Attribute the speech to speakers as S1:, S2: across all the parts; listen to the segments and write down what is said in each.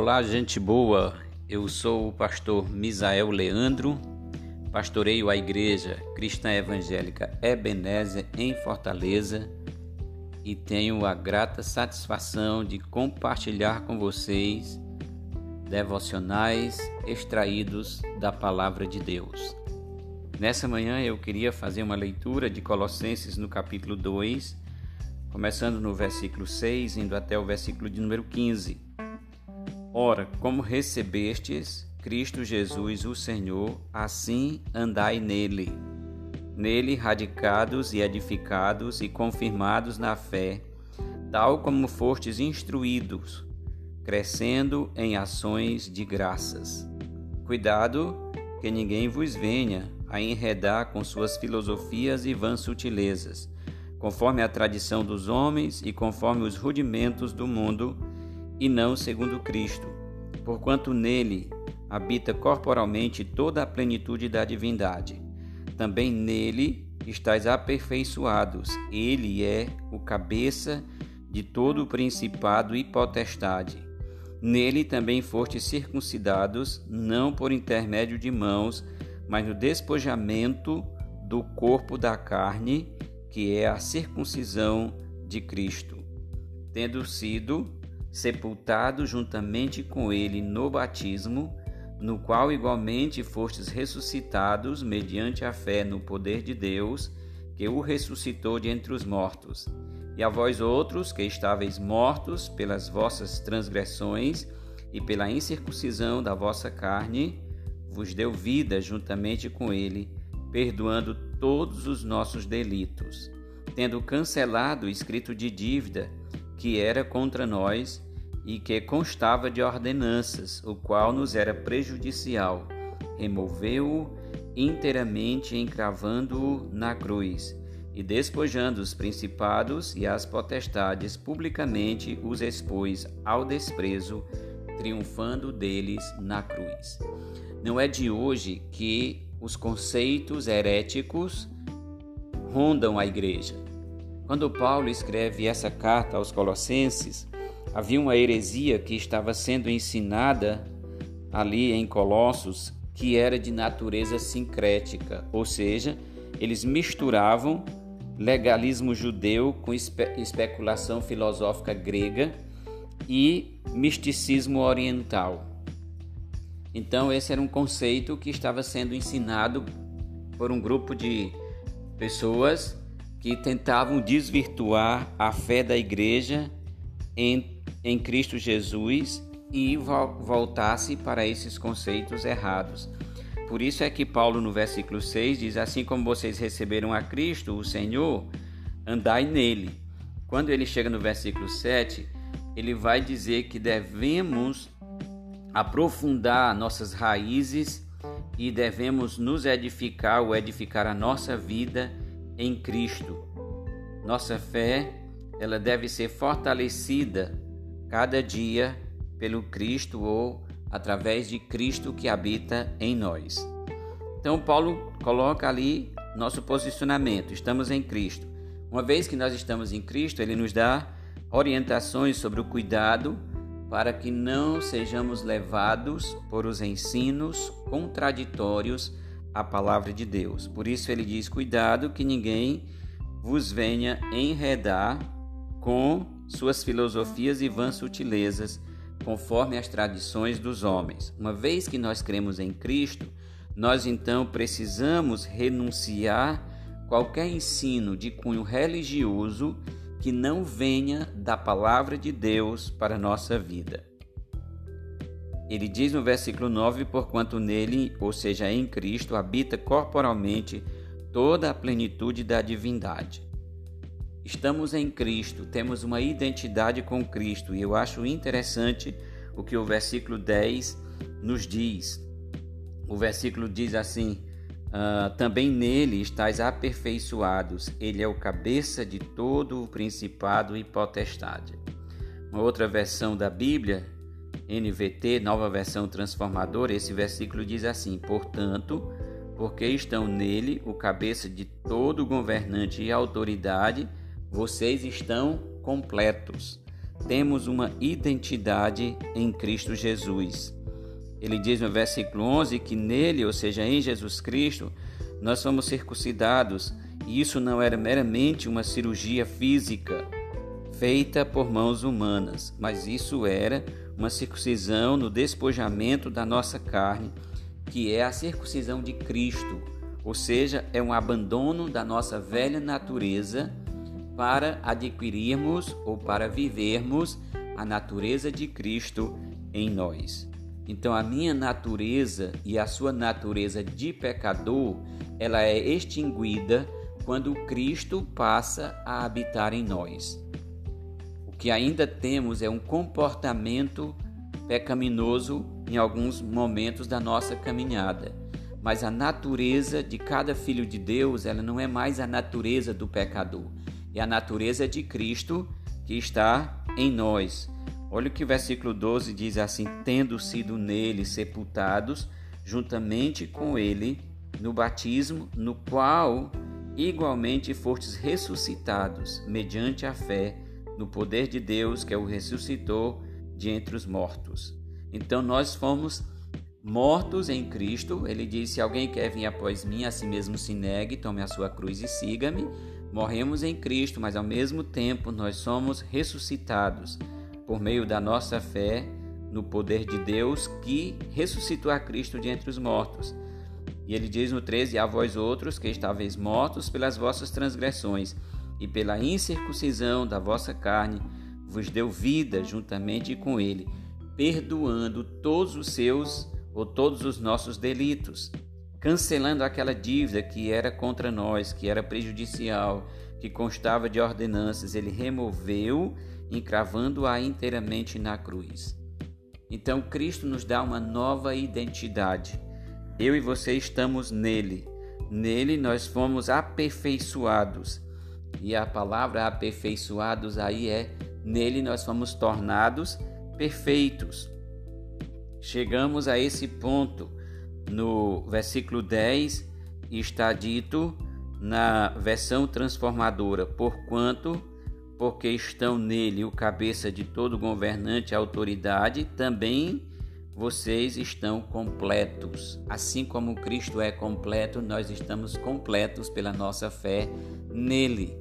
S1: Olá, gente boa. Eu sou o pastor Misael Leandro, pastoreio a Igreja Cristã Evangélica Ebenezer em Fortaleza e tenho a grata satisfação de compartilhar com vocês devocionais extraídos da Palavra de Deus. Nessa manhã eu queria fazer uma leitura de Colossenses no capítulo 2, começando no versículo 6, indo até o versículo de número 15 Ora, como recebestes Cristo Jesus, o Senhor, assim andai nele. Nele radicados e edificados e confirmados na fé, tal como fostes instruídos, crescendo em ações de graças. Cuidado que ninguém vos venha a enredar com suas filosofias e vãs sutilezas, conforme a tradição dos homens e conforme os rudimentos do mundo e não segundo Cristo, porquanto nele habita corporalmente toda a plenitude da divindade. Também nele estáis aperfeiçoados, ele é o cabeça de todo o principado e potestade. Nele também fostes circuncidados, não por intermédio de mãos, mas no despojamento do corpo da carne, que é a circuncisão de Cristo, tendo sido sepultado juntamente com ele no batismo, no qual igualmente fostes ressuscitados mediante a fé no poder de Deus, que o ressuscitou de entre os mortos. E a vós outros, que estáveis mortos pelas vossas transgressões e pela incircuncisão da vossa carne, vos deu vida juntamente com ele, perdoando todos os nossos delitos, tendo cancelado o escrito de dívida que era contra nós e que constava de ordenanças, o qual nos era prejudicial. Removeu-o inteiramente, encravando-o na cruz, e despojando os principados e as potestades, publicamente os expôs ao desprezo, triunfando deles na cruz. Não é de hoje que os conceitos heréticos rondam a igreja. Quando Paulo escreve essa carta aos Colossenses, havia uma heresia que estava sendo ensinada ali em Colossos, que era de natureza sincrética, ou seja, eles misturavam legalismo judeu com espe especulação filosófica grega e misticismo oriental. Então, esse era um conceito que estava sendo ensinado por um grupo de pessoas que tentavam desvirtuar a fé da igreja em, em Cristo Jesus e voltasse para esses conceitos errados. Por isso é que Paulo, no versículo 6, diz: Assim como vocês receberam a Cristo, o Senhor, andai nele. Quando ele chega no versículo 7, ele vai dizer que devemos aprofundar nossas raízes e devemos nos edificar ou edificar a nossa vida em Cristo. Nossa fé, ela deve ser fortalecida cada dia pelo Cristo ou através de Cristo que habita em nós. Então Paulo coloca ali nosso posicionamento, estamos em Cristo. Uma vez que nós estamos em Cristo, ele nos dá orientações sobre o cuidado para que não sejamos levados por os ensinos contraditórios a palavra de Deus. Por isso ele diz: cuidado que ninguém vos venha enredar com suas filosofias e vãs sutilezas, conforme as tradições dos homens. Uma vez que nós cremos em Cristo, nós então precisamos renunciar qualquer ensino de cunho religioso que não venha da palavra de Deus para a nossa vida. Ele diz no versículo 9: Porquanto nele, ou seja, em Cristo, habita corporalmente toda a plenitude da divindade. Estamos em Cristo, temos uma identidade com Cristo, e eu acho interessante o que o versículo 10 nos diz. O versículo diz assim: uh, Também nele estáis aperfeiçoados, ele é o cabeça de todo o principado e potestade. Uma outra versão da Bíblia NVT, nova versão transformadora, esse versículo diz assim: Portanto, porque estão nele o cabeça de todo governante e autoridade, vocês estão completos. temos uma identidade em Cristo Jesus. Ele diz no versículo 11 que nele, ou seja, em Jesus Cristo, nós fomos circuncidados, e isso não era meramente uma cirurgia física feita por mãos humanas, mas isso era uma circuncisão no despojamento da nossa carne, que é a circuncisão de Cristo, ou seja, é um abandono da nossa velha natureza para adquirirmos ou para vivermos a natureza de Cristo em nós. Então a minha natureza e a sua natureza de pecador, ela é extinguida quando Cristo passa a habitar em nós. Que ainda temos é um comportamento pecaminoso em alguns momentos da nossa caminhada. Mas a natureza de cada filho de Deus, ela não é mais a natureza do pecador, é a natureza de Cristo que está em nós. Olha o que o versículo 12 diz assim: tendo sido nele sepultados juntamente com ele no batismo, no qual igualmente fostes ressuscitados mediante a fé no poder de Deus que é o ressuscitou de entre os mortos. Então nós fomos mortos em Cristo. Ele disse: Se alguém quer vir após mim, a si mesmo se negue, tome a sua cruz e siga-me. Morremos em Cristo, mas ao mesmo tempo nós somos ressuscitados por meio da nossa fé no poder de Deus que ressuscitou a Cristo de entre os mortos. E ele diz no 13: A vós outros que estáveis mortos pelas vossas transgressões e pela incircuncisão da vossa carne, vos deu vida juntamente com ele, perdoando todos os seus ou todos os nossos delitos, cancelando aquela dívida que era contra nós, que era prejudicial, que constava de ordenanças, ele removeu encravando-a inteiramente na cruz. Então Cristo nos dá uma nova identidade. Eu e você estamos nele. Nele nós fomos aperfeiçoados. E a palavra aperfeiçoados aí é nele nós fomos tornados perfeitos. Chegamos a esse ponto no versículo 10 está dito na versão transformadora, porquanto porque estão nele o cabeça de todo governante e autoridade, também vocês estão completos. Assim como Cristo é completo, nós estamos completos pela nossa fé nele.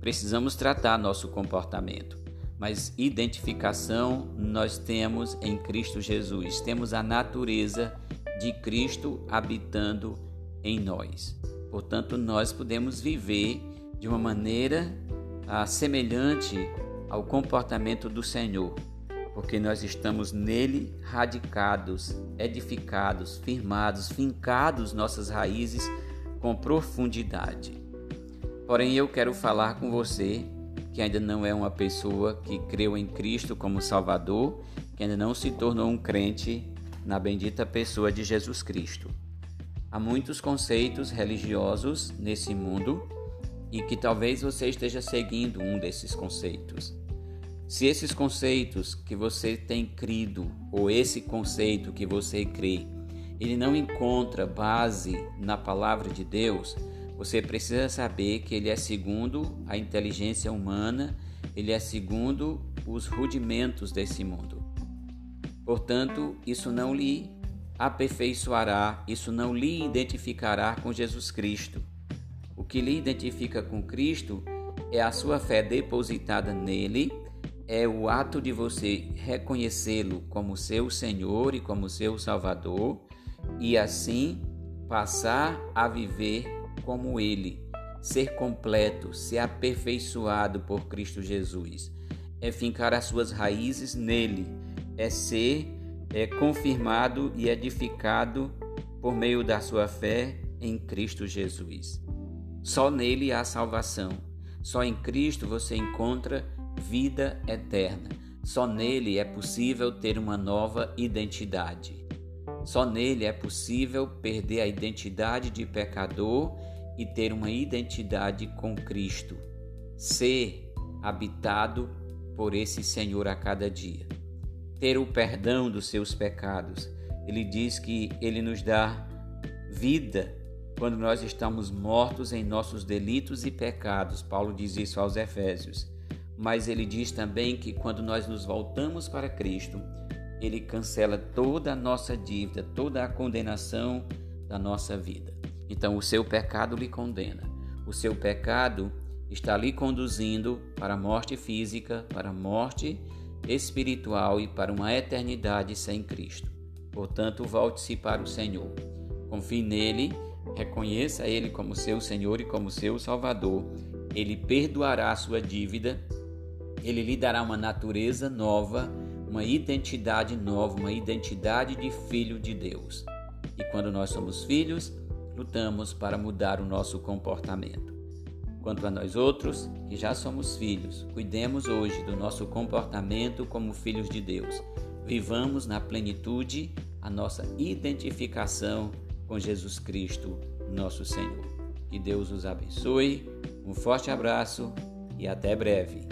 S1: Precisamos tratar nosso comportamento, mas identificação nós temos em Cristo Jesus. Temos a natureza de Cristo habitando em nós. Portanto, nós podemos viver de uma maneira ah, semelhante ao comportamento do Senhor, porque nós estamos nele radicados, edificados, firmados, fincados nossas raízes com profundidade. Porém, eu quero falar com você que ainda não é uma pessoa que creu em Cristo como Salvador, que ainda não se tornou um crente na bendita pessoa de Jesus Cristo. Há muitos conceitos religiosos nesse mundo e que talvez você esteja seguindo um desses conceitos. Se esses conceitos que você tem crido, ou esse conceito que você crê, ele não encontra base na palavra de Deus, você precisa saber que ele é segundo a inteligência humana, ele é segundo os rudimentos desse mundo. Portanto, isso não lhe aperfeiçoará, isso não lhe identificará com Jesus Cristo. O que lhe identifica com Cristo é a sua fé depositada nele, é o ato de você reconhecê-lo como seu Senhor e como seu Salvador e assim passar a viver como ele, ser completo, ser aperfeiçoado por Cristo Jesus. É fincar as suas raízes nele, é ser é, confirmado e edificado por meio da sua fé em Cristo Jesus. Só nele há salvação. Só em Cristo você encontra vida eterna. Só nele é possível ter uma nova identidade. Só nele é possível perder a identidade de pecador e ter uma identidade com Cristo. Ser habitado por esse Senhor a cada dia. Ter o perdão dos seus pecados. Ele diz que ele nos dá vida quando nós estamos mortos em nossos delitos e pecados. Paulo diz isso aos Efésios. mas ele diz também que quando nós nos voltamos para Cristo, ele cancela toda a nossa dívida, toda a condenação da nossa vida. Então, o seu pecado lhe condena. O seu pecado está lhe conduzindo para a morte física, para a morte espiritual e para uma eternidade sem Cristo. Portanto, volte-se para o Senhor. Confie nele, reconheça ele como seu Senhor e como seu Salvador. Ele perdoará a sua dívida, ele lhe dará uma natureza nova, uma identidade nova, uma identidade de filho de Deus. E quando nós somos filhos, lutamos para mudar o nosso comportamento. Quanto a nós outros, que já somos filhos, cuidemos hoje do nosso comportamento como filhos de Deus. Vivamos na plenitude a nossa identificação com Jesus Cristo, nosso Senhor. Que Deus os abençoe. Um forte abraço e até breve.